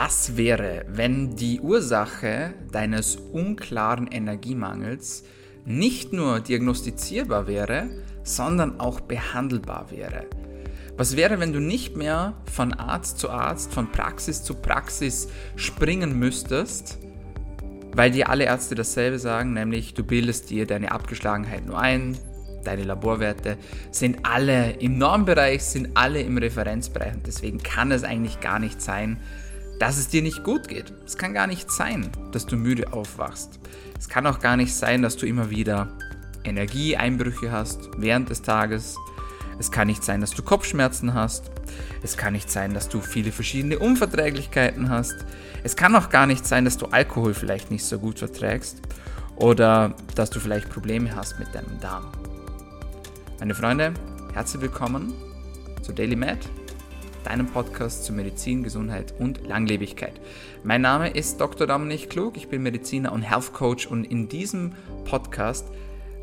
Was wäre, wenn die Ursache deines unklaren Energiemangels nicht nur diagnostizierbar wäre, sondern auch behandelbar wäre? Was wäre, wenn du nicht mehr von Arzt zu Arzt, von Praxis zu Praxis springen müsstest, weil dir alle Ärzte dasselbe sagen, nämlich du bildest dir deine Abgeschlagenheit nur ein, deine Laborwerte sind alle im Normbereich, sind alle im Referenzbereich und deswegen kann es eigentlich gar nicht sein, dass es dir nicht gut geht. Es kann gar nicht sein, dass du müde aufwachst. Es kann auch gar nicht sein, dass du immer wieder Energieeinbrüche hast während des Tages. Es kann nicht sein, dass du Kopfschmerzen hast. Es kann nicht sein, dass du viele verschiedene Unverträglichkeiten hast. Es kann auch gar nicht sein, dass du Alkohol vielleicht nicht so gut verträgst oder dass du vielleicht Probleme hast mit deinem Darm. Meine Freunde, herzlich willkommen zu Daily Med, deinem Podcast zu Medizin, Gesundheit und Langlebigkeit. Mein Name ist Dr. Dominik Klug, ich bin Mediziner und Health Coach und in diesem Podcast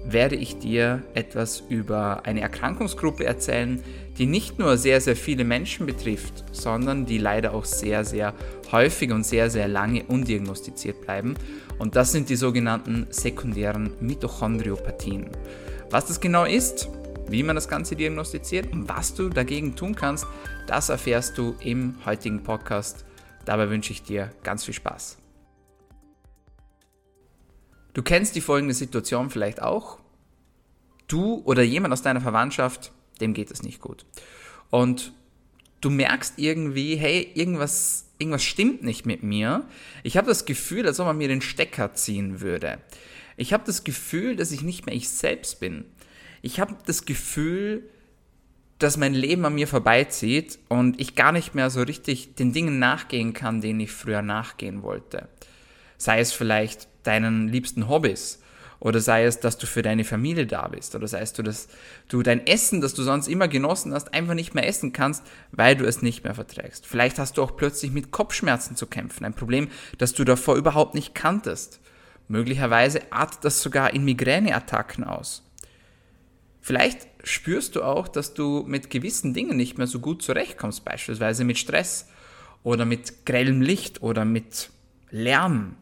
werde ich dir etwas über eine Erkrankungsgruppe erzählen, die nicht nur sehr, sehr viele Menschen betrifft, sondern die leider auch sehr, sehr häufig und sehr, sehr lange undiagnostiziert bleiben. Und das sind die sogenannten sekundären Mitochondriopathien. Was das genau ist, wie man das Ganze diagnostiziert und was du dagegen tun kannst, das erfährst du im heutigen Podcast. Dabei wünsche ich dir ganz viel Spaß. Du kennst die folgende Situation vielleicht auch. Du oder jemand aus deiner Verwandtschaft, dem geht es nicht gut. Und du merkst irgendwie, hey, irgendwas, irgendwas stimmt nicht mit mir. Ich habe das Gefühl, als ob man mir den Stecker ziehen würde. Ich habe das Gefühl, dass ich nicht mehr ich selbst bin. Ich habe das Gefühl, dass mein Leben an mir vorbeizieht und ich gar nicht mehr so richtig den Dingen nachgehen kann, denen ich früher nachgehen wollte. Sei es vielleicht deinen liebsten Hobbys oder sei es, dass du für deine Familie da bist oder sei es, dass du dein Essen, das du sonst immer genossen hast, einfach nicht mehr essen kannst, weil du es nicht mehr verträgst. Vielleicht hast du auch plötzlich mit Kopfschmerzen zu kämpfen, ein Problem, das du davor überhaupt nicht kanntest. Möglicherweise artet das sogar in Migräneattacken aus. Vielleicht spürst du auch, dass du mit gewissen Dingen nicht mehr so gut zurechtkommst, beispielsweise mit Stress oder mit grellem Licht oder mit Lärm.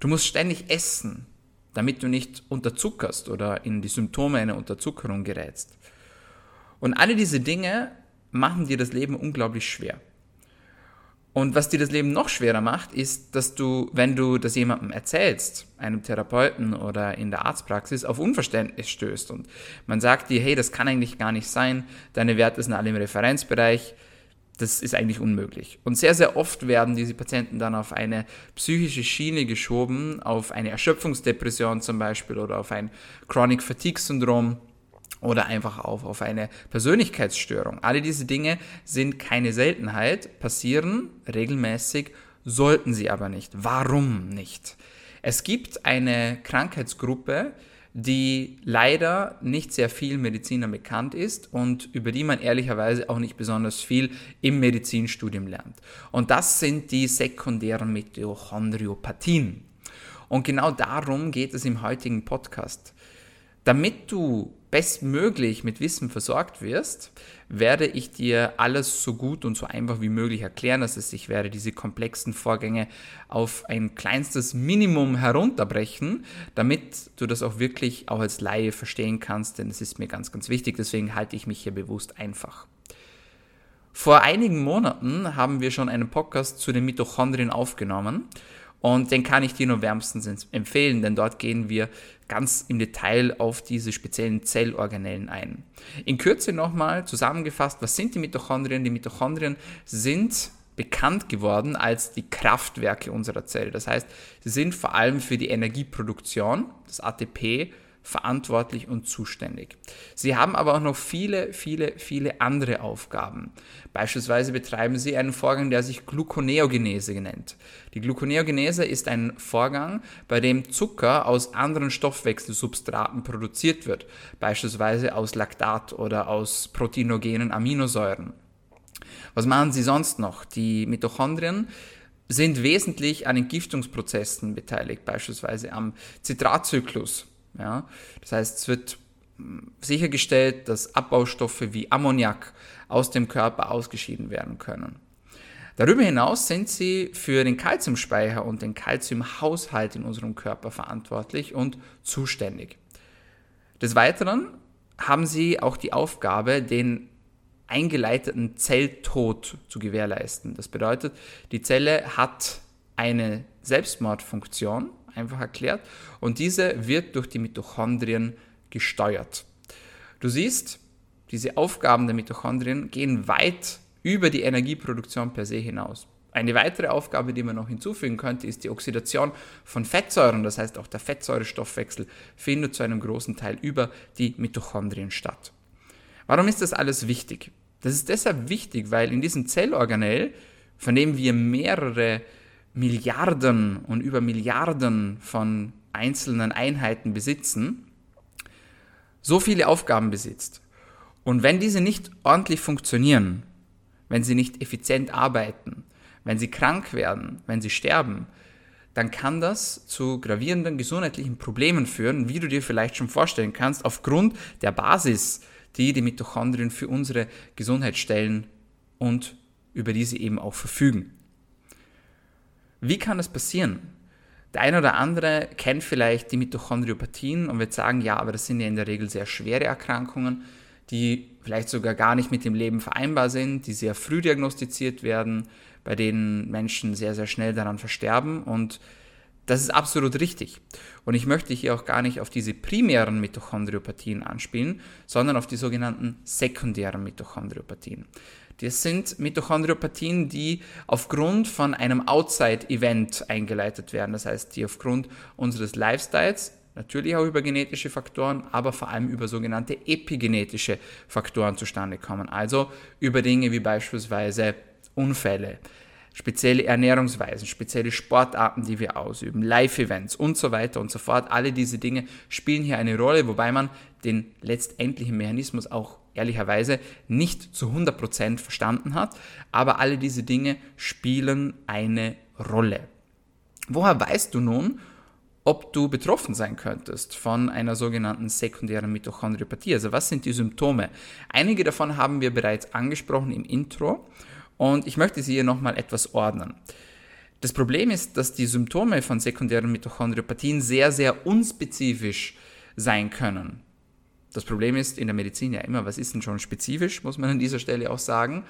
Du musst ständig essen, damit du nicht unterzuckerst oder in die Symptome einer Unterzuckerung gerätst. Und alle diese Dinge machen dir das Leben unglaublich schwer. Und was dir das Leben noch schwerer macht, ist, dass du, wenn du das jemandem erzählst, einem Therapeuten oder in der Arztpraxis, auf Unverständnis stößt. Und man sagt dir, hey, das kann eigentlich gar nicht sein, deine Werte sind alle im Referenzbereich, das ist eigentlich unmöglich. Und sehr, sehr oft werden diese Patienten dann auf eine psychische Schiene geschoben, auf eine Erschöpfungsdepression zum Beispiel oder auf ein Chronic Fatigue Syndrom oder einfach auf, auf eine Persönlichkeitsstörung. Alle diese Dinge sind keine Seltenheit, passieren regelmäßig, sollten sie aber nicht. Warum nicht? Es gibt eine Krankheitsgruppe, die leider nicht sehr viel Medizinern bekannt ist und über die man ehrlicherweise auch nicht besonders viel im Medizinstudium lernt. Und das sind die sekundären Mitochondriopathien. Und genau darum geht es im heutigen Podcast. Damit du bestmöglich mit Wissen versorgt wirst, werde ich dir alles so gut und so einfach wie möglich erklären. Das heißt, ich werde diese komplexen Vorgänge auf ein kleinstes Minimum herunterbrechen, damit du das auch wirklich auch als Laie verstehen kannst, denn es ist mir ganz, ganz wichtig. Deswegen halte ich mich hier bewusst einfach. Vor einigen Monaten haben wir schon einen Podcast zu den Mitochondrien aufgenommen und den kann ich dir nur wärmstens empfehlen, denn dort gehen wir ganz im Detail auf diese speziellen Zellorganellen ein. In Kürze nochmal zusammengefasst, was sind die Mitochondrien? Die Mitochondrien sind bekannt geworden als die Kraftwerke unserer Zelle. Das heißt, sie sind vor allem für die Energieproduktion, das ATP, verantwortlich und zuständig. Sie haben aber auch noch viele, viele, viele andere Aufgaben. Beispielsweise betreiben sie einen Vorgang, der sich Gluconeogenese nennt. Die Gluconeogenese ist ein Vorgang, bei dem Zucker aus anderen Stoffwechselsubstraten produziert wird, beispielsweise aus Laktat oder aus proteinogenen Aminosäuren. Was machen sie sonst noch? Die Mitochondrien sind wesentlich an Entgiftungsprozessen beteiligt, beispielsweise am Zitratzyklus. Ja? Das heißt, es wird hm, sichergestellt, dass Abbaustoffe wie Ammoniak aus dem Körper ausgeschieden werden können. Darüber hinaus sind sie für den Kalziumspeicher und den Kalziumhaushalt in unserem Körper verantwortlich und zuständig. Des Weiteren haben sie auch die Aufgabe, den eingeleiteten Zelltod zu gewährleisten. Das bedeutet, die Zelle hat eine Selbstmordfunktion, einfach erklärt, und diese wird durch die Mitochondrien gesteuert. Du siehst, diese Aufgaben der Mitochondrien gehen weit über die Energieproduktion per se hinaus. Eine weitere Aufgabe, die man noch hinzufügen könnte, ist die Oxidation von Fettsäuren. Das heißt, auch der Fettsäurestoffwechsel findet zu einem großen Teil über die Mitochondrien statt. Warum ist das alles wichtig? Das ist deshalb wichtig, weil in diesem Zellorganell, von dem wir mehrere Milliarden und über Milliarden von einzelnen Einheiten besitzen, so viele Aufgaben besitzt. Und wenn diese nicht ordentlich funktionieren, wenn sie nicht effizient arbeiten, wenn sie krank werden, wenn sie sterben, dann kann das zu gravierenden gesundheitlichen Problemen führen, wie du dir vielleicht schon vorstellen kannst, aufgrund der Basis, die die Mitochondrien für unsere Gesundheit stellen und über die sie eben auch verfügen. Wie kann das passieren? Der eine oder andere kennt vielleicht die Mitochondriopathien und wird sagen, ja, aber das sind ja in der Regel sehr schwere Erkrankungen, die vielleicht sogar gar nicht mit dem Leben vereinbar sind, die sehr früh diagnostiziert werden, bei denen Menschen sehr, sehr schnell daran versterben und das ist absolut richtig. Und ich möchte hier auch gar nicht auf diese primären Mitochondriopathien anspielen, sondern auf die sogenannten sekundären Mitochondriopathien. Das sind Mitochondriopathien, die aufgrund von einem Outside-Event eingeleitet werden. Das heißt, die aufgrund unseres Lifestyles, natürlich auch über genetische Faktoren, aber vor allem über sogenannte epigenetische Faktoren zustande kommen. Also über Dinge wie beispielsweise Unfälle, spezielle Ernährungsweisen, spezielle Sportarten, die wir ausüben, Live-Events und so weiter und so fort. Alle diese Dinge spielen hier eine Rolle, wobei man den letztendlichen Mechanismus auch ehrlicherweise nicht zu 100% verstanden hat. Aber alle diese Dinge spielen eine Rolle. Woher weißt du nun, ob du betroffen sein könntest von einer sogenannten sekundären Mitochondriopathie? Also was sind die Symptome? Einige davon haben wir bereits angesprochen im Intro und ich möchte sie hier nochmal etwas ordnen. Das Problem ist, dass die Symptome von sekundären Mitochondriopathien sehr, sehr unspezifisch sein können. Das Problem ist in der Medizin ja immer, was ist denn schon spezifisch, muss man an dieser Stelle auch sagen.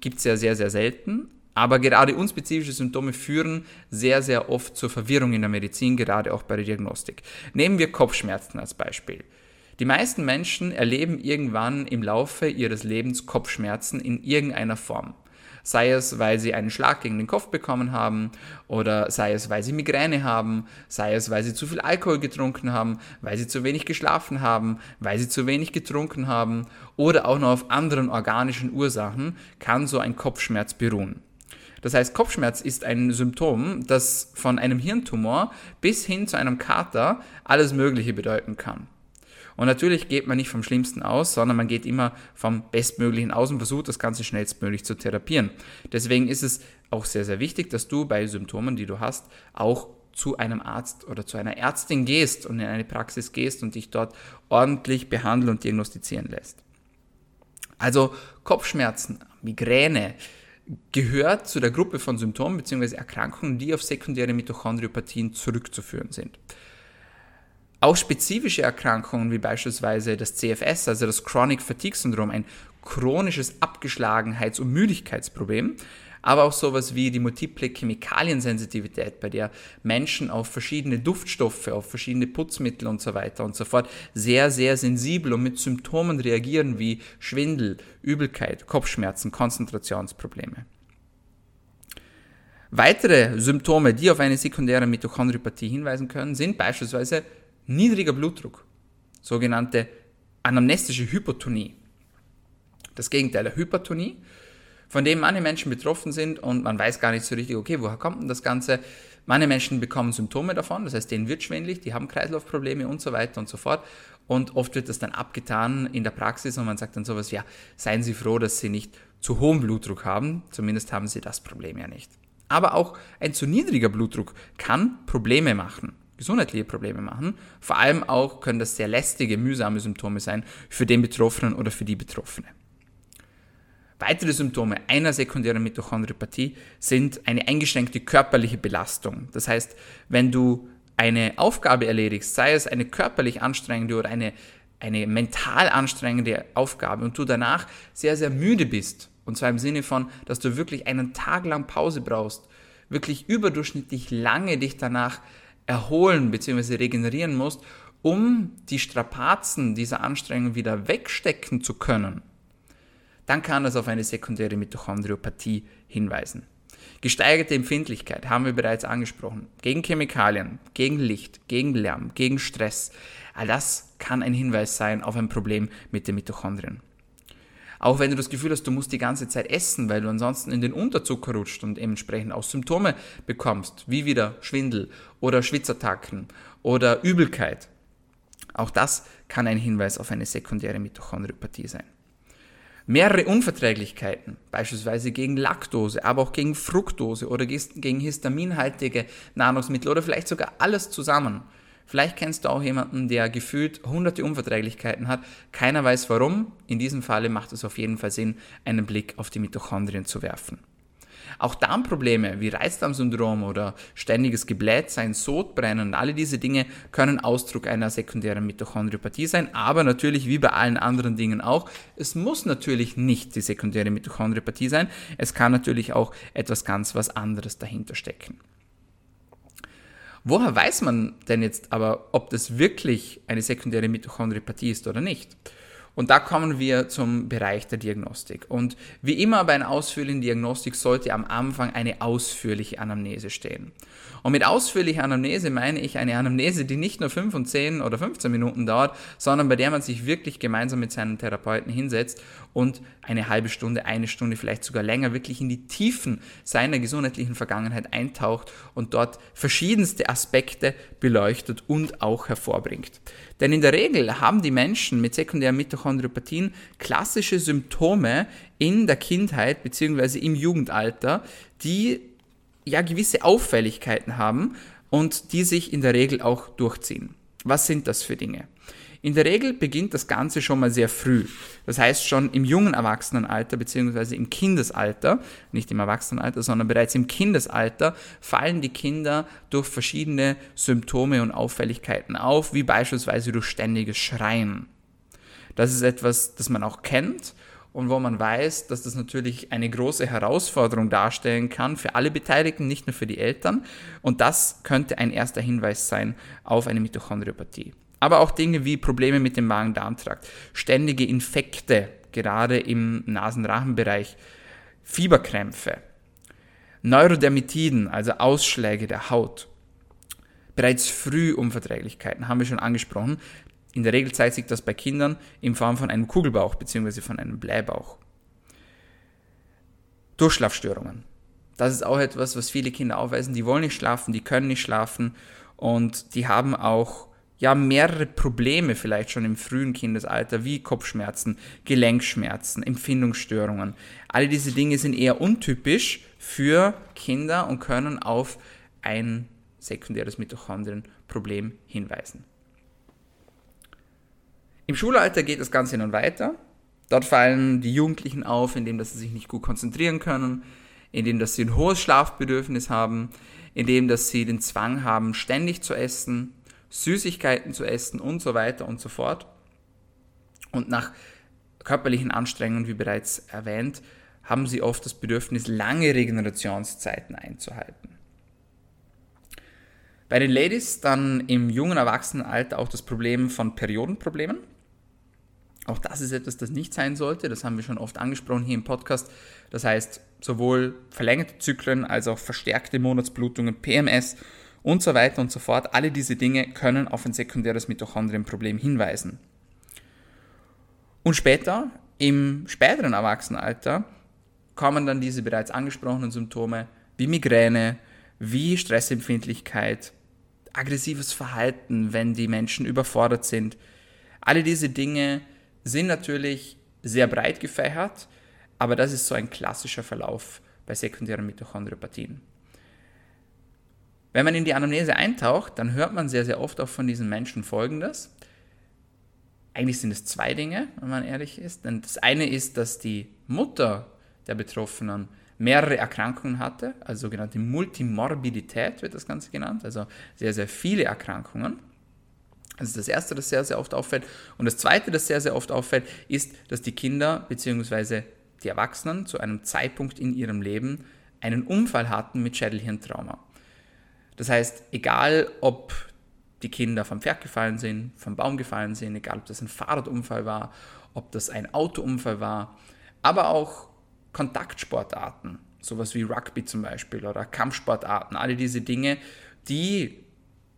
Gibt es ja sehr, sehr selten. Aber gerade unspezifische Symptome führen sehr, sehr oft zur Verwirrung in der Medizin, gerade auch bei der Diagnostik. Nehmen wir Kopfschmerzen als Beispiel. Die meisten Menschen erleben irgendwann im Laufe ihres Lebens Kopfschmerzen in irgendeiner Form. Sei es, weil sie einen Schlag gegen den Kopf bekommen haben, oder sei es, weil sie Migräne haben, sei es, weil sie zu viel Alkohol getrunken haben, weil sie zu wenig geschlafen haben, weil sie zu wenig getrunken haben, oder auch noch auf anderen organischen Ursachen kann so ein Kopfschmerz beruhen. Das heißt, Kopfschmerz ist ein Symptom, das von einem Hirntumor bis hin zu einem Kater alles Mögliche bedeuten kann. Und natürlich geht man nicht vom Schlimmsten aus, sondern man geht immer vom Bestmöglichen aus und versucht, das Ganze schnellstmöglich zu therapieren. Deswegen ist es auch sehr, sehr wichtig, dass du bei Symptomen, die du hast, auch zu einem Arzt oder zu einer Ärztin gehst und in eine Praxis gehst und dich dort ordentlich behandeln und diagnostizieren lässt. Also Kopfschmerzen, Migräne gehört zu der Gruppe von Symptomen bzw. Erkrankungen, die auf sekundäre Mitochondriopathien zurückzuführen sind. Auch spezifische Erkrankungen wie beispielsweise das CFS, also das Chronic Fatigue Syndrom, ein chronisches Abgeschlagenheits- und Müdigkeitsproblem, aber auch sowas wie die multiple Chemikaliensensitivität, bei der Menschen auf verschiedene Duftstoffe, auf verschiedene Putzmittel und so weiter und so fort sehr, sehr sensibel und mit Symptomen reagieren wie Schwindel, Übelkeit, Kopfschmerzen, Konzentrationsprobleme. Weitere Symptome, die auf eine sekundäre Mitochondriopathie hinweisen können, sind beispielsweise niedriger Blutdruck, sogenannte anamnestische Hypotonie. Das Gegenteil der Hypertonie, von dem manche Menschen betroffen sind und man weiß gar nicht so richtig, okay, woher kommt denn das Ganze? Manche Menschen bekommen Symptome davon, das heißt, denen wird schwindelig, die haben Kreislaufprobleme und so weiter und so fort. Und oft wird das dann abgetan in der Praxis und man sagt dann sowas, ja, seien Sie froh, dass Sie nicht zu hohen Blutdruck haben, zumindest haben Sie das Problem ja nicht. Aber auch ein zu niedriger Blutdruck kann Probleme machen gesundheitliche Probleme machen. Vor allem auch können das sehr lästige, mühsame Symptome sein für den Betroffenen oder für die Betroffene. Weitere Symptome einer sekundären Mitochondriopathie sind eine eingeschränkte körperliche Belastung. Das heißt, wenn du eine Aufgabe erledigst, sei es eine körperlich anstrengende oder eine, eine mental anstrengende Aufgabe und du danach sehr, sehr müde bist, und zwar im Sinne von, dass du wirklich einen Tag lang Pause brauchst, wirklich überdurchschnittlich lange dich danach erholen bzw. regenerieren musst, um die Strapazen dieser Anstrengung wieder wegstecken zu können, dann kann das auf eine sekundäre Mitochondriopathie hinweisen. Gesteigerte Empfindlichkeit haben wir bereits angesprochen. Gegen Chemikalien, gegen Licht, gegen Lärm, gegen Stress. All das kann ein Hinweis sein auf ein Problem mit den Mitochondrien. Auch wenn du das Gefühl hast, du musst die ganze Zeit essen, weil du ansonsten in den Unterzucker rutscht und entsprechend auch Symptome bekommst, wie wieder Schwindel oder Schwitzattacken oder Übelkeit. Auch das kann ein Hinweis auf eine sekundäre Mitochondriopathie sein mehrere Unverträglichkeiten, beispielsweise gegen Laktose, aber auch gegen Fructose oder gegen histaminhaltige Nahrungsmittel oder vielleicht sogar alles zusammen. Vielleicht kennst du auch jemanden, der gefühlt hunderte Unverträglichkeiten hat. Keiner weiß warum. In diesem Falle macht es auf jeden Fall Sinn, einen Blick auf die Mitochondrien zu werfen. Auch Darmprobleme wie Reizdarmsyndrom oder ständiges Geblähtsein, Sodbrennen, alle diese Dinge können Ausdruck einer sekundären Mitochondriopathie sein, aber natürlich wie bei allen anderen Dingen auch, es muss natürlich nicht die sekundäre Mitochondriopathie sein, es kann natürlich auch etwas ganz was anderes dahinter stecken. Woher weiß man denn jetzt aber, ob das wirklich eine sekundäre Mitochondriopathie ist oder nicht? Und da kommen wir zum Bereich der Diagnostik. Und wie immer bei einer ausführlichen Diagnostik sollte am Anfang eine ausführliche Anamnese stehen. Und mit ausführlicher Anamnese meine ich eine Anamnese, die nicht nur 5 und 10 oder 15 Minuten dauert, sondern bei der man sich wirklich gemeinsam mit seinem Therapeuten hinsetzt und eine halbe Stunde, eine Stunde, vielleicht sogar länger wirklich in die Tiefen seiner gesundheitlichen Vergangenheit eintaucht und dort verschiedenste Aspekte beleuchtet und auch hervorbringt. Denn in der Regel haben die Menschen mit sekundären Mitochondriopathien klassische Symptome in der Kindheit bzw. im Jugendalter, die ja gewisse Auffälligkeiten haben und die sich in der Regel auch durchziehen. Was sind das für Dinge? In der Regel beginnt das Ganze schon mal sehr früh. Das heißt schon im jungen Erwachsenenalter bzw. im Kindesalter, nicht im Erwachsenenalter, sondern bereits im Kindesalter fallen die Kinder durch verschiedene Symptome und Auffälligkeiten auf, wie beispielsweise durch ständiges Schreien. Das ist etwas, das man auch kennt und wo man weiß, dass das natürlich eine große Herausforderung darstellen kann für alle Beteiligten, nicht nur für die Eltern. Und das könnte ein erster Hinweis sein auf eine Mitochondriopathie. Aber auch Dinge wie Probleme mit dem Magen-Darm-Trakt, ständige Infekte, gerade im Nasenrachenbereich, Fieberkrämpfe, Neurodermitiden, also Ausschläge der Haut, bereits früh Unverträglichkeiten, haben wir schon angesprochen. In der Regel zeigt sich das bei Kindern in Form von einem Kugelbauch bzw. von einem Bleibauch. Durchschlafstörungen. Das ist auch etwas, was viele Kinder aufweisen. Die wollen nicht schlafen, die können nicht schlafen und die haben auch ja mehrere Probleme vielleicht schon im frühen Kindesalter, wie Kopfschmerzen, Gelenkschmerzen, Empfindungsstörungen. Alle diese Dinge sind eher untypisch für Kinder und können auf ein sekundäres Mitochondrienproblem hinweisen. Im Schulalter geht das Ganze nun weiter. Dort fallen die Jugendlichen auf, indem dass sie sich nicht gut konzentrieren können, indem dass sie ein hohes Schlafbedürfnis haben, indem dass sie den Zwang haben, ständig zu essen, Süßigkeiten zu essen und so weiter und so fort. Und nach körperlichen Anstrengungen, wie bereits erwähnt, haben sie oft das Bedürfnis, lange Regenerationszeiten einzuhalten. Bei den Ladies dann im jungen Erwachsenenalter auch das Problem von Periodenproblemen. Auch das ist etwas, das nicht sein sollte. Das haben wir schon oft angesprochen hier im Podcast. Das heißt, sowohl verlängerte Zyklen als auch verstärkte Monatsblutungen, PMS und so weiter und so fort. Alle diese Dinge können auf ein sekundäres Mitochondrienproblem hinweisen. Und später, im späteren Erwachsenenalter, kommen dann diese bereits angesprochenen Symptome wie Migräne, wie Stressempfindlichkeit, aggressives Verhalten, wenn die Menschen überfordert sind. Alle diese Dinge sind natürlich sehr breit gefächert, aber das ist so ein klassischer Verlauf bei sekundären Mitochondriopathien. Wenn man in die Anamnese eintaucht, dann hört man sehr, sehr oft auch von diesen Menschen Folgendes. Eigentlich sind es zwei Dinge, wenn man ehrlich ist. Denn das eine ist, dass die Mutter der Betroffenen mehrere Erkrankungen hatte, also sogenannte Multimorbidität wird das Ganze genannt, also sehr, sehr viele Erkrankungen. Das ist das Erste, das sehr, sehr oft auffällt. Und das Zweite, das sehr, sehr oft auffällt, ist, dass die Kinder bzw. die Erwachsenen zu einem Zeitpunkt in ihrem Leben einen Unfall hatten mit Schädelhirntrauma. Das heißt, egal ob die Kinder vom Pferd gefallen sind, vom Baum gefallen sind, egal ob das ein Fahrradunfall war, ob das ein Autounfall war, aber auch Kontaktsportarten, sowas wie Rugby zum Beispiel oder Kampfsportarten, alle diese Dinge, die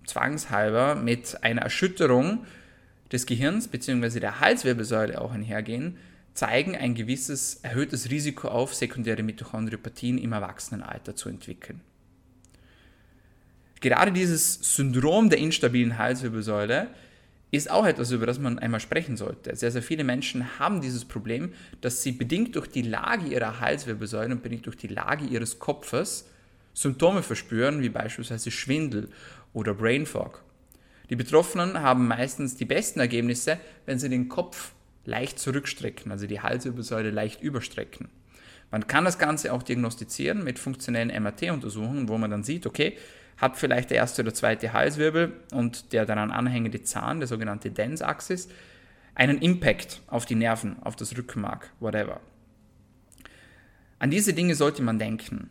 zwangshalber mit einer Erschütterung des Gehirns bzw. der Halswirbelsäule auch einhergehen, zeigen ein gewisses erhöhtes Risiko auf, sekundäre Mitochondriopathien im Erwachsenenalter zu entwickeln. Gerade dieses Syndrom der instabilen Halswirbelsäule ist auch etwas, über das man einmal sprechen sollte. Sehr, sehr viele Menschen haben dieses Problem, dass sie bedingt durch die Lage ihrer Halswirbelsäule und bedingt durch die Lage ihres Kopfes Symptome verspüren, wie beispielsweise Schwindel oder Brain Fog. Die Betroffenen haben meistens die besten Ergebnisse, wenn sie den Kopf leicht zurückstrecken, also die Halswirbelsäule leicht überstrecken. Man kann das Ganze auch diagnostizieren mit funktionellen MRT-Untersuchungen, wo man dann sieht, okay, hat vielleicht der erste oder zweite Halswirbel und der daran anhängende Zahn, der sogenannte Dens-Axis, einen Impact auf die Nerven, auf das Rückenmark, whatever. An diese Dinge sollte man denken.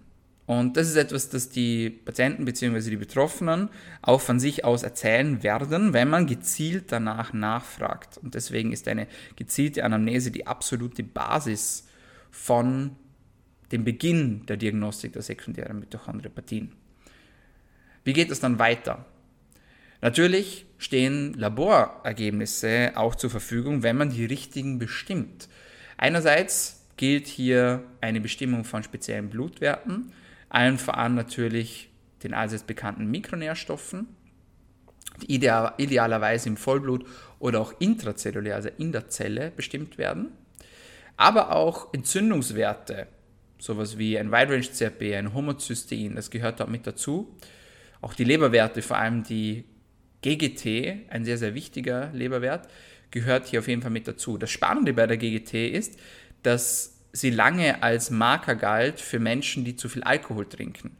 Und das ist etwas, das die Patienten bzw. die Betroffenen auch von sich aus erzählen werden, wenn man gezielt danach nachfragt. Und deswegen ist eine gezielte Anamnese die absolute Basis von dem Beginn der Diagnostik der sekundären Mitochondriopathien. Wie geht es dann weiter? Natürlich stehen Laborergebnisse auch zur Verfügung, wenn man die richtigen bestimmt. Einerseits gilt hier eine Bestimmung von speziellen Blutwerten, allen voran natürlich den allseits bekannten Mikronährstoffen, die ideal, idealerweise im Vollblut oder auch intrazellulär, also in der Zelle, bestimmt werden. Aber auch Entzündungswerte, sowas wie ein Wide-Range-CRP, ein Homozystein, das gehört dort mit dazu. Auch die Leberwerte, vor allem die GGT, ein sehr, sehr wichtiger Leberwert, gehört hier auf jeden Fall mit dazu. Das Spannende bei der GGT ist, dass sie lange als Marker galt für Menschen, die zu viel Alkohol trinken.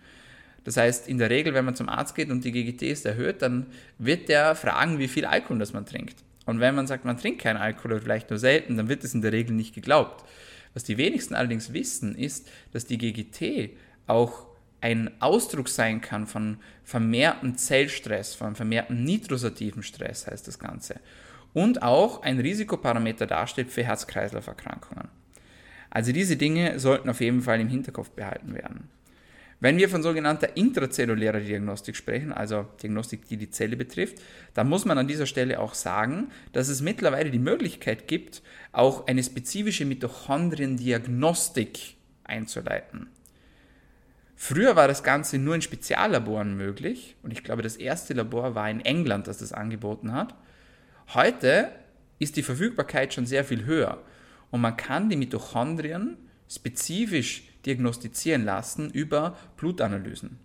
Das heißt, in der Regel, wenn man zum Arzt geht und die GGT ist erhöht, dann wird der fragen, wie viel Alkohol das man trinkt. Und wenn man sagt, man trinkt keinen Alkohol oder vielleicht nur selten, dann wird es in der Regel nicht geglaubt. Was die wenigsten allerdings wissen, ist, dass die GGT auch ein Ausdruck sein kann von vermehrtem Zellstress, von vermehrtem nitrosativen Stress heißt das Ganze. Und auch ein Risikoparameter darstellt für Herz-Kreislauf-Erkrankungen. Also diese Dinge sollten auf jeden Fall im Hinterkopf behalten werden. Wenn wir von sogenannter intrazellulärer Diagnostik sprechen, also Diagnostik, die die Zelle betrifft, dann muss man an dieser Stelle auch sagen, dass es mittlerweile die Möglichkeit gibt, auch eine spezifische Mitochondriendiagnostik einzuleiten. Früher war das Ganze nur in Speziallaboren möglich und ich glaube, das erste Labor war in England, das das angeboten hat. Heute ist die Verfügbarkeit schon sehr viel höher und man kann die Mitochondrien spezifisch diagnostizieren lassen über Blutanalysen.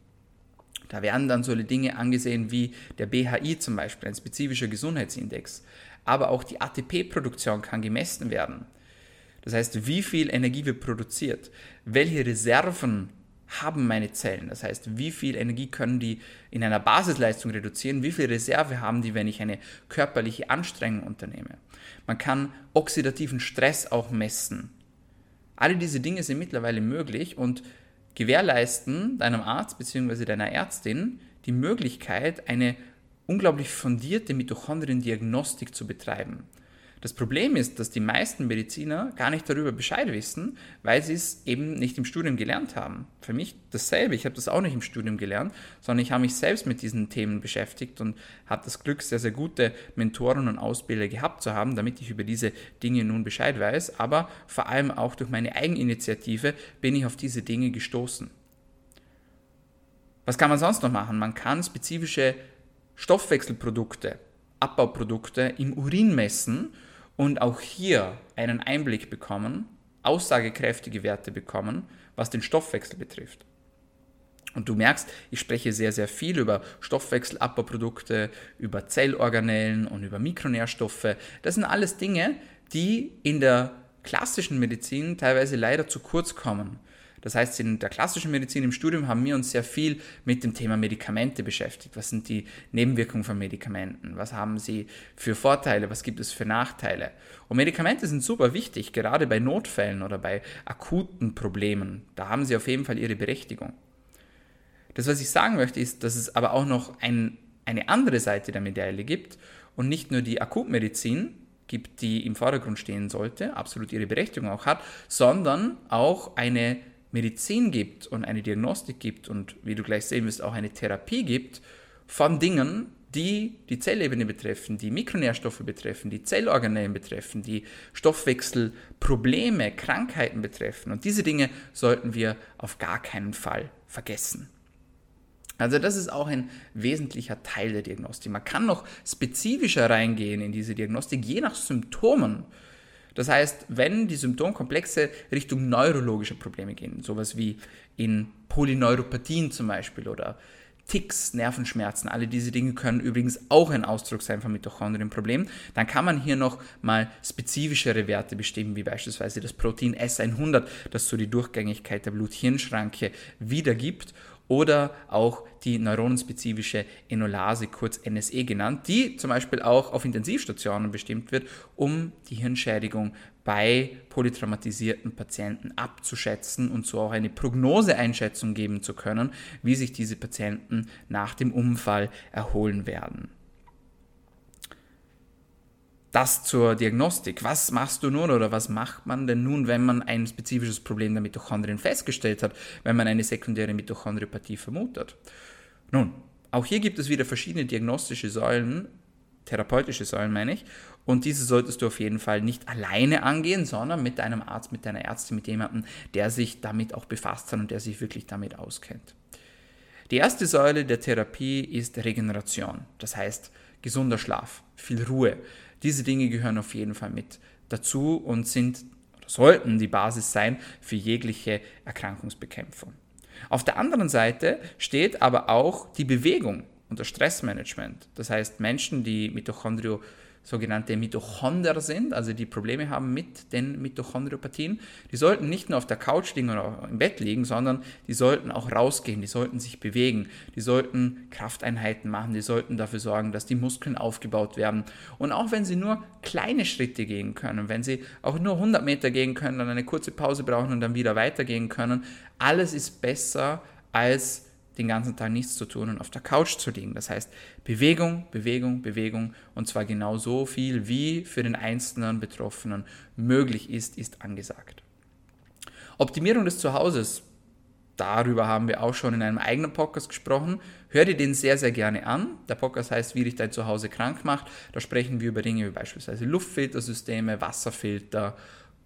Da werden dann solche Dinge angesehen wie der BHI zum Beispiel, ein spezifischer Gesundheitsindex. Aber auch die ATP-Produktion kann gemessen werden. Das heißt, wie viel Energie wird produziert, welche Reserven haben meine Zellen. Das heißt, wie viel Energie können die in einer Basisleistung reduzieren, wie viel Reserve haben die, wenn ich eine körperliche Anstrengung unternehme. Man kann oxidativen Stress auch messen. Alle diese Dinge sind mittlerweile möglich und gewährleisten deinem Arzt bzw. deiner Ärztin die Möglichkeit, eine unglaublich fundierte Mitochondriendiagnostik zu betreiben. Das Problem ist, dass die meisten Mediziner gar nicht darüber Bescheid wissen, weil sie es eben nicht im Studium gelernt haben. Für mich dasselbe, ich habe das auch nicht im Studium gelernt, sondern ich habe mich selbst mit diesen Themen beschäftigt und habe das Glück, sehr, sehr gute Mentoren und Ausbilder gehabt zu haben, damit ich über diese Dinge nun Bescheid weiß. Aber vor allem auch durch meine Eigeninitiative bin ich auf diese Dinge gestoßen. Was kann man sonst noch machen? Man kann spezifische Stoffwechselprodukte, Abbauprodukte im Urin messen und auch hier einen Einblick bekommen, aussagekräftige Werte bekommen, was den Stoffwechsel betrifft. Und du merkst, ich spreche sehr, sehr viel über Stoffwechselabbauprodukte, über Zellorganellen und über Mikronährstoffe. Das sind alles Dinge, die in der klassischen Medizin teilweise leider zu kurz kommen. Das heißt, in der klassischen Medizin im Studium haben wir uns sehr viel mit dem Thema Medikamente beschäftigt. Was sind die Nebenwirkungen von Medikamenten? Was haben sie für Vorteile? Was gibt es für Nachteile? Und Medikamente sind super wichtig, gerade bei Notfällen oder bei akuten Problemen. Da haben sie auf jeden Fall ihre Berechtigung. Das, was ich sagen möchte, ist, dass es aber auch noch ein, eine andere Seite der Medaille gibt und nicht nur die Akutmedizin, gibt, die im Vordergrund stehen sollte, absolut ihre Berechtigung auch hat, sondern auch eine Medizin gibt und eine Diagnostik gibt und wie du gleich sehen wirst, auch eine Therapie gibt von Dingen, die die Zellebene betreffen, die Mikronährstoffe betreffen, die Zellorganellen betreffen, die Stoffwechselprobleme, Krankheiten betreffen. Und diese Dinge sollten wir auf gar keinen Fall vergessen. Also das ist auch ein wesentlicher Teil der Diagnostik. Man kann noch spezifischer reingehen in diese Diagnostik, je nach Symptomen. Das heißt, wenn die Symptomkomplexe Richtung neurologische Probleme gehen, sowas wie in Polyneuropathien zum Beispiel oder Ticks, Nervenschmerzen, alle diese Dinge können übrigens auch ein Ausdruck sein von Mitochondrienproblemen. Dann kann man hier noch mal spezifischere Werte bestimmen, wie beispielsweise das Protein S100, das so die Durchgängigkeit der Blut-Hirn-Schranke wiedergibt oder auch die neuronenspezifische Enolase, kurz NSE genannt, die zum Beispiel auch auf Intensivstationen bestimmt wird, um die Hirnschädigung bei polytraumatisierten Patienten abzuschätzen und so auch eine Prognoseeinschätzung geben zu können, wie sich diese Patienten nach dem Unfall erholen werden. Das zur Diagnostik. Was machst du nun oder was macht man denn nun, wenn man ein spezifisches Problem der Mitochondrien festgestellt hat, wenn man eine sekundäre Mitochondriopathie vermutet? Nun, auch hier gibt es wieder verschiedene diagnostische Säulen, therapeutische Säulen meine ich, und diese solltest du auf jeden Fall nicht alleine angehen, sondern mit deinem Arzt, mit deiner Ärztin, mit jemandem, der sich damit auch befasst hat und der sich wirklich damit auskennt. Die erste Säule der Therapie ist Regeneration, das heißt gesunder Schlaf, viel Ruhe. Diese Dinge gehören auf jeden Fall mit dazu und sind oder sollten die Basis sein für jegliche Erkrankungsbekämpfung. Auf der anderen Seite steht aber auch die Bewegung und das Stressmanagement. Das heißt, Menschen, die Mitochondrio sogenannte Mitochonder sind, also die Probleme haben mit den Mitochondriopathien, die sollten nicht nur auf der Couch liegen oder im Bett liegen, sondern die sollten auch rausgehen, die sollten sich bewegen, die sollten Krafteinheiten machen, die sollten dafür sorgen, dass die Muskeln aufgebaut werden. Und auch wenn sie nur kleine Schritte gehen können, wenn sie auch nur 100 Meter gehen können, dann eine kurze Pause brauchen und dann wieder weitergehen können, alles ist besser als den ganzen Tag nichts zu tun und auf der Couch zu liegen. Das heißt, Bewegung, Bewegung, Bewegung und zwar genau so viel, wie für den einzelnen Betroffenen möglich ist, ist angesagt. Optimierung des Zuhauses, darüber haben wir auch schon in einem eigenen Podcast gesprochen. Hör dir den sehr, sehr gerne an. Der Podcast heißt, wie dich dein Zuhause krank macht. Da sprechen wir über Dinge wie beispielsweise Luftfiltersysteme, Wasserfilter,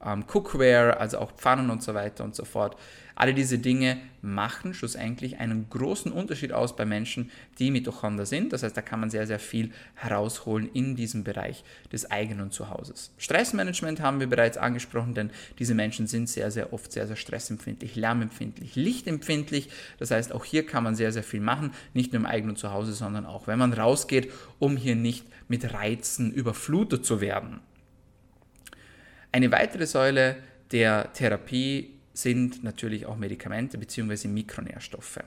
ähm, Cookware, also auch Pfannen und so weiter und so fort. Alle diese Dinge machen schlussendlich einen großen Unterschied aus bei Menschen, die Mitochonder sind. Das heißt, da kann man sehr, sehr viel herausholen in diesem Bereich des eigenen Zuhauses. Stressmanagement haben wir bereits angesprochen, denn diese Menschen sind sehr, sehr oft sehr, sehr stressempfindlich, lärmempfindlich, lichtempfindlich. Das heißt, auch hier kann man sehr, sehr viel machen, nicht nur im eigenen Zuhause, sondern auch, wenn man rausgeht, um hier nicht mit Reizen überflutet zu werden. Eine weitere Säule der Therapie sind natürlich auch Medikamente bzw. Mikronährstoffe.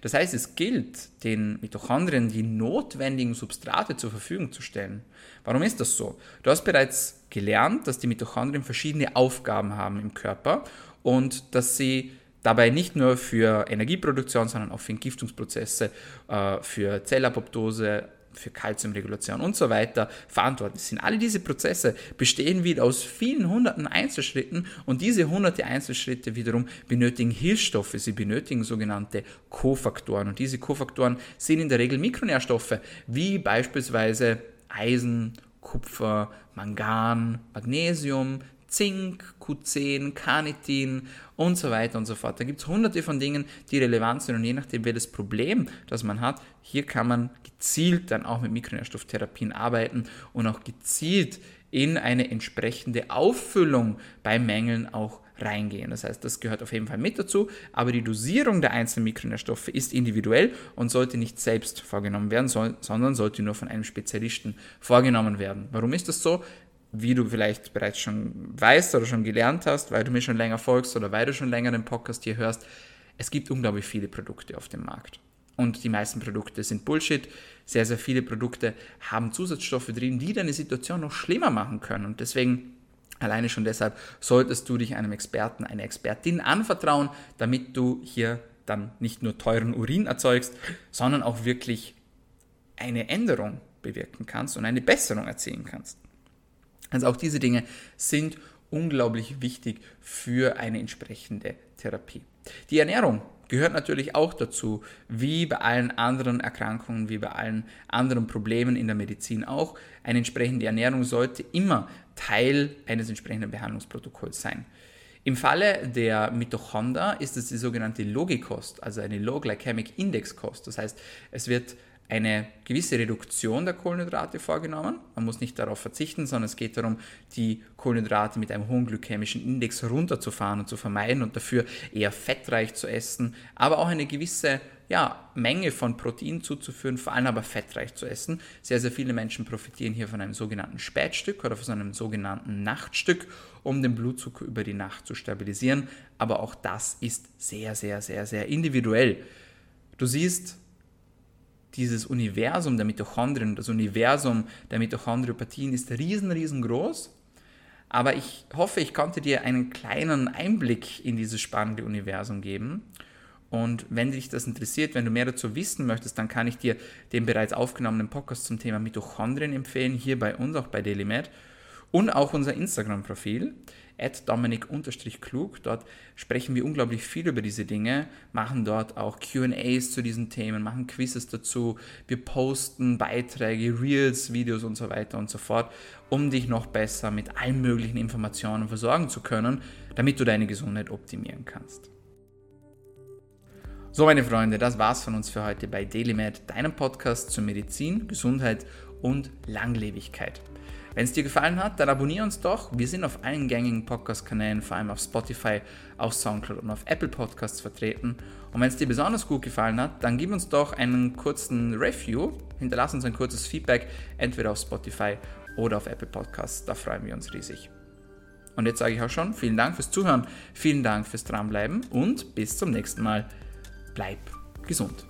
Das heißt, es gilt, den Mitochondrien die notwendigen Substrate zur Verfügung zu stellen. Warum ist das so? Du hast bereits gelernt, dass die Mitochondrien verschiedene Aufgaben haben im Körper und dass sie dabei nicht nur für Energieproduktion, sondern auch für Entgiftungsprozesse, äh, für Zellapoptose, für Kalziumregulation und so weiter verantwortlich sind. Alle diese Prozesse bestehen wieder aus vielen hunderten Einzelschritten und diese hunderte Einzelschritte wiederum benötigen Hilfsstoffe, sie benötigen sogenannte Kofaktoren und diese Kofaktoren sind in der Regel Mikronährstoffe, wie beispielsweise Eisen, Kupfer, Mangan, Magnesium, Zink, Q10, Carnitin und so weiter und so fort. Da gibt es hunderte von Dingen, die relevant sind und je nachdem, welches Problem das man hat, hier kann man gezielt dann auch mit Mikronährstofftherapien arbeiten und auch gezielt in eine entsprechende Auffüllung bei Mängeln auch reingehen. Das heißt, das gehört auf jeden Fall mit dazu, aber die Dosierung der einzelnen Mikronährstoffe ist individuell und sollte nicht selbst vorgenommen werden, sondern sollte nur von einem Spezialisten vorgenommen werden. Warum ist das so? wie du vielleicht bereits schon weißt oder schon gelernt hast, weil du mir schon länger folgst oder weil du schon länger den Podcast hier hörst, es gibt unglaublich viele Produkte auf dem Markt. Und die meisten Produkte sind Bullshit. Sehr, sehr viele Produkte haben Zusatzstoffe drin, die deine Situation noch schlimmer machen können. Und deswegen, alleine schon deshalb, solltest du dich einem Experten, einer Expertin anvertrauen, damit du hier dann nicht nur teuren Urin erzeugst, sondern auch wirklich eine Änderung bewirken kannst und eine Besserung erzielen kannst. Also auch diese Dinge sind unglaublich wichtig für eine entsprechende Therapie. Die Ernährung gehört natürlich auch dazu, wie bei allen anderen Erkrankungen, wie bei allen anderen Problemen in der Medizin auch. Eine entsprechende Ernährung sollte immer Teil eines entsprechenden Behandlungsprotokolls sein. Im Falle der Mitochondria ist es die sogenannte Logikost, also eine Low Glycemic Index Kost. Das heißt, es wird eine gewisse Reduktion der Kohlenhydrate vorgenommen. Man muss nicht darauf verzichten, sondern es geht darum, die Kohlenhydrate mit einem hohen glykämischen Index runterzufahren und zu vermeiden und dafür eher fettreich zu essen, aber auch eine gewisse ja, Menge von Protein zuzuführen, vor allem aber fettreich zu essen. Sehr, sehr viele Menschen profitieren hier von einem sogenannten Spätstück oder von einem sogenannten Nachtstück, um den Blutzucker über die Nacht zu stabilisieren. Aber auch das ist sehr, sehr, sehr, sehr individuell. Du siehst, dieses Universum der Mitochondrien, das Universum der Mitochondriopathien ist riesen, riesengroß. Aber ich hoffe, ich konnte dir einen kleinen Einblick in dieses spannende Universum geben. Und wenn dich das interessiert, wenn du mehr dazu wissen möchtest, dann kann ich dir den bereits aufgenommenen Podcast zum Thema Mitochondrien empfehlen, hier bei uns, auch bei DailyMed. Und auch unser Instagram-Profil dominik-klug. Dort sprechen wir unglaublich viel über diese Dinge, machen dort auch QAs zu diesen Themen, machen Quizzes dazu, wir posten Beiträge, Reels, Videos und so weiter und so fort, um dich noch besser mit allen möglichen Informationen versorgen zu können, damit du deine Gesundheit optimieren kannst. So, meine Freunde, das war's von uns für heute bei DailyMed, deinem Podcast zur Medizin, Gesundheit und Langlebigkeit. Wenn es dir gefallen hat, dann abonniere uns doch. Wir sind auf allen gängigen Podcast-Kanälen, vor allem auf Spotify, auf Soundcloud und auf Apple Podcasts vertreten. Und wenn es dir besonders gut gefallen hat, dann gib uns doch einen kurzen Review, hinterlass uns ein kurzes Feedback, entweder auf Spotify oder auf Apple Podcasts. Da freuen wir uns riesig. Und jetzt sage ich auch schon, vielen Dank fürs Zuhören, vielen Dank fürs Dranbleiben und bis zum nächsten Mal. Bleib gesund.